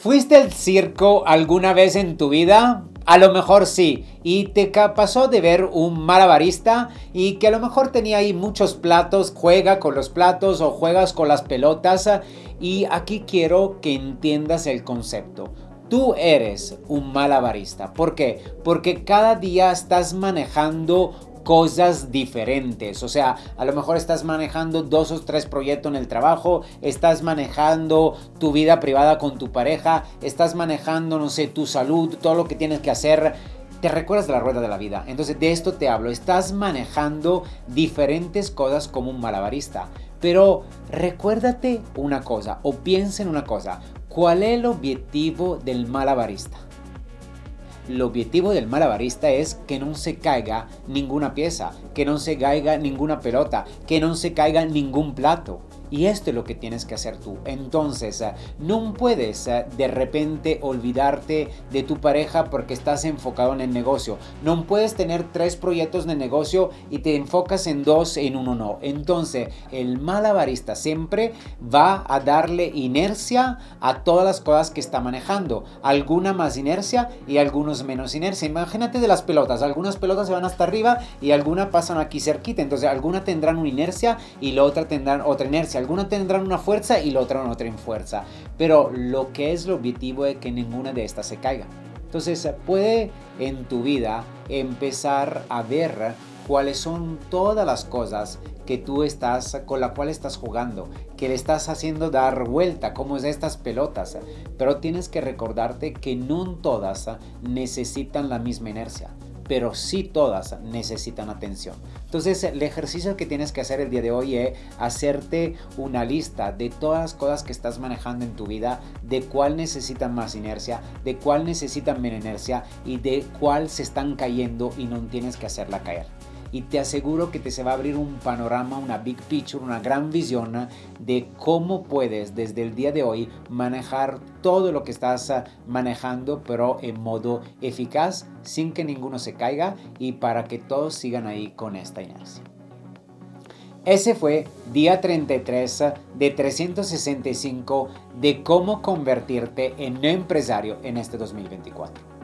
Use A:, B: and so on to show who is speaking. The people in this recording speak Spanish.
A: ¿Fuiste al circo alguna vez en tu vida? A lo mejor sí. Y te pasó de ver un malabarista y que a lo mejor tenía ahí muchos platos, juega con los platos o juegas con las pelotas. Y aquí quiero que entiendas el concepto. Tú eres un malabarista. ¿Por qué? Porque cada día estás manejando cosas diferentes. O sea, a lo mejor estás manejando dos o tres proyectos en el trabajo, estás manejando tu vida privada con tu pareja, estás manejando, no sé, tu salud, todo lo que tienes que hacer. Te recuerdas de la rueda de la vida. Entonces de esto te hablo. Estás manejando diferentes cosas como un malabarista. Pero recuérdate una cosa o piensa en una cosa. ¿Cuál es el objetivo del malabarista? El objetivo del malabarista es que no se caiga ninguna pieza, que no se caiga ninguna pelota, que no se caiga ningún plato. Y esto es lo que tienes que hacer tú. Entonces, eh, no puedes eh, de repente olvidarte de tu pareja porque estás enfocado en el negocio. No puedes tener tres proyectos de negocio y te enfocas en dos, en uno no. Entonces, el malabarista siempre va a darle inercia a todas las cosas que está manejando. Alguna más inercia y algunos menos inercia. Imagínate de las pelotas. Algunas pelotas se van hasta arriba y algunas pasan aquí cerquita. Entonces, algunas tendrán una inercia y la otra tendrán otra inercia Algunas tendrán una fuerza y la otra no otra fuerza. Pero lo que es el objetivo es que ninguna de estas se caiga. Entonces puede en tu vida empezar a ver cuáles son todas las cosas que tú estás con la cual estás jugando, que le estás haciendo dar vuelta, como es estas pelotas. Pero tienes que recordarte que no todas necesitan la misma inercia pero sí todas necesitan atención. Entonces el ejercicio que tienes que hacer el día de hoy es hacerte una lista de todas las cosas que estás manejando en tu vida, de cuál necesitan más inercia, de cuál necesitan menos inercia y de cuál se están cayendo y no tienes que hacerla caer y te aseguro que te se va a abrir un panorama, una big picture, una gran visión de cómo puedes desde el día de hoy manejar todo lo que estás ah, manejando, pero en modo eficaz, sin que ninguno se caiga y para que todos sigan ahí con esta inercia. Ese fue día 33 ah, de 365 de cómo convertirte en empresario en este 2024.